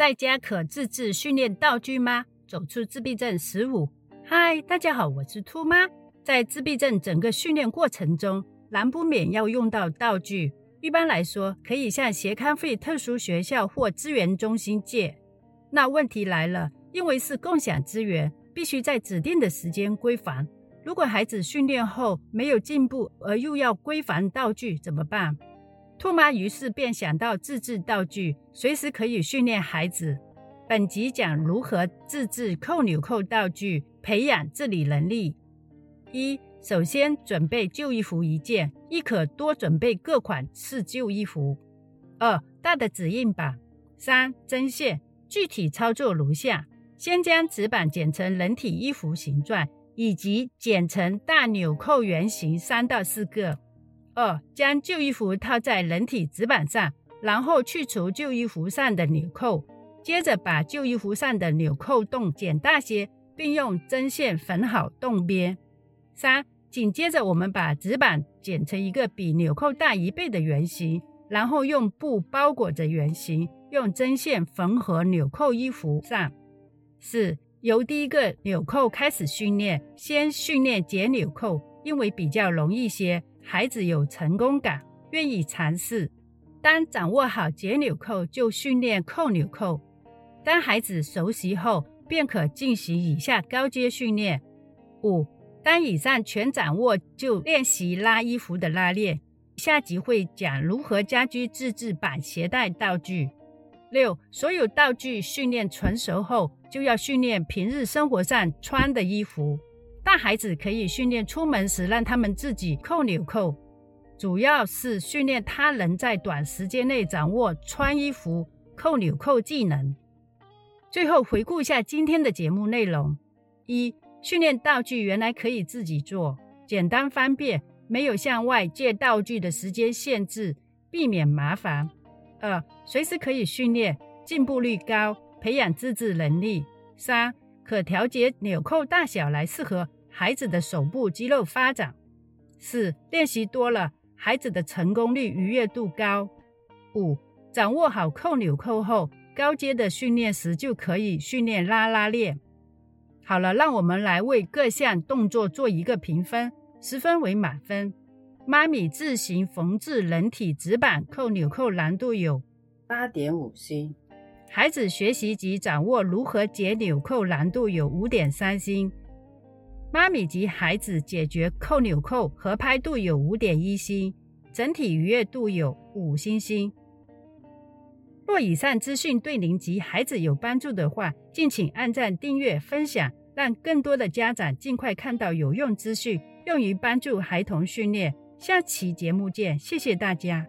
在家可自制训练道具吗？走出自闭症十五。嗨，大家好，我是兔妈。在自闭症整个训练过程中，难不免要用到道具。一般来说，可以向协康会特殊学校或资源中心借。那问题来了，因为是共享资源，必须在指定的时间归还。如果孩子训练后没有进步，而又要归还道具，怎么办？兔妈于是便想到自制道具，随时可以训练孩子。本集讲如何自制扣纽扣道具，培养自理能力。一、首先准备旧衣服一件，亦可多准备各款式旧衣服。二、大的指印板。三、针线。具体操作如下：先将纸板剪成人体衣服形状，以及剪成大纽扣圆形三到四个。二、将旧衣服套在人体纸板上，然后去除旧衣服上的纽扣，接着把旧衣服上的纽扣洞剪大些，并用针线缝好洞边。三、紧接着我们把纸板剪成一个比纽扣大一倍的圆形，然后用布包裹着圆形，用针线缝合纽扣衣服上。四、由第一个纽扣开始训练，先训练解纽扣，因为比较容易些。孩子有成功感，愿意尝试。当掌握好解纽扣，就训练扣纽扣。当孩子熟悉后，便可进行以下高阶训练。五、当以上全掌握，就练习拉衣服的拉链。下集会讲如何家居自制板携带道具。六、所有道具训练成熟后，就要训练平日生活上穿的衣服。大孩子可以训练出门时让他们自己扣纽扣，主要是训练他能在短时间内掌握穿衣服、扣纽扣技能。最后回顾一下今天的节目内容：一、训练道具原来可以自己做，简单方便，没有向外借道具的时间限制，避免麻烦；二、随时可以训练，进步率高，培养自制能力；三。可调节纽扣大小来适合孩子的手部肌肉发展。四、练习多了，孩子的成功率、愉悦度高。五、掌握好扣纽扣后，高阶的训练时就可以训练拉拉链。好了，让我们来为各项动作做一个评分，十分为满分。妈咪自行缝制人体纸板扣纽扣难度有八点五星。孩子学习及掌握如何解纽扣难度有五点三星，妈咪及孩子解决扣纽扣合拍度有五点一星，整体愉悦度有五星星。若以上资讯对您及孩子有帮助的话，敬请按赞、订阅、分享，让更多的家长尽快看到有用资讯，用于帮助孩童训练。下期节目见，谢谢大家。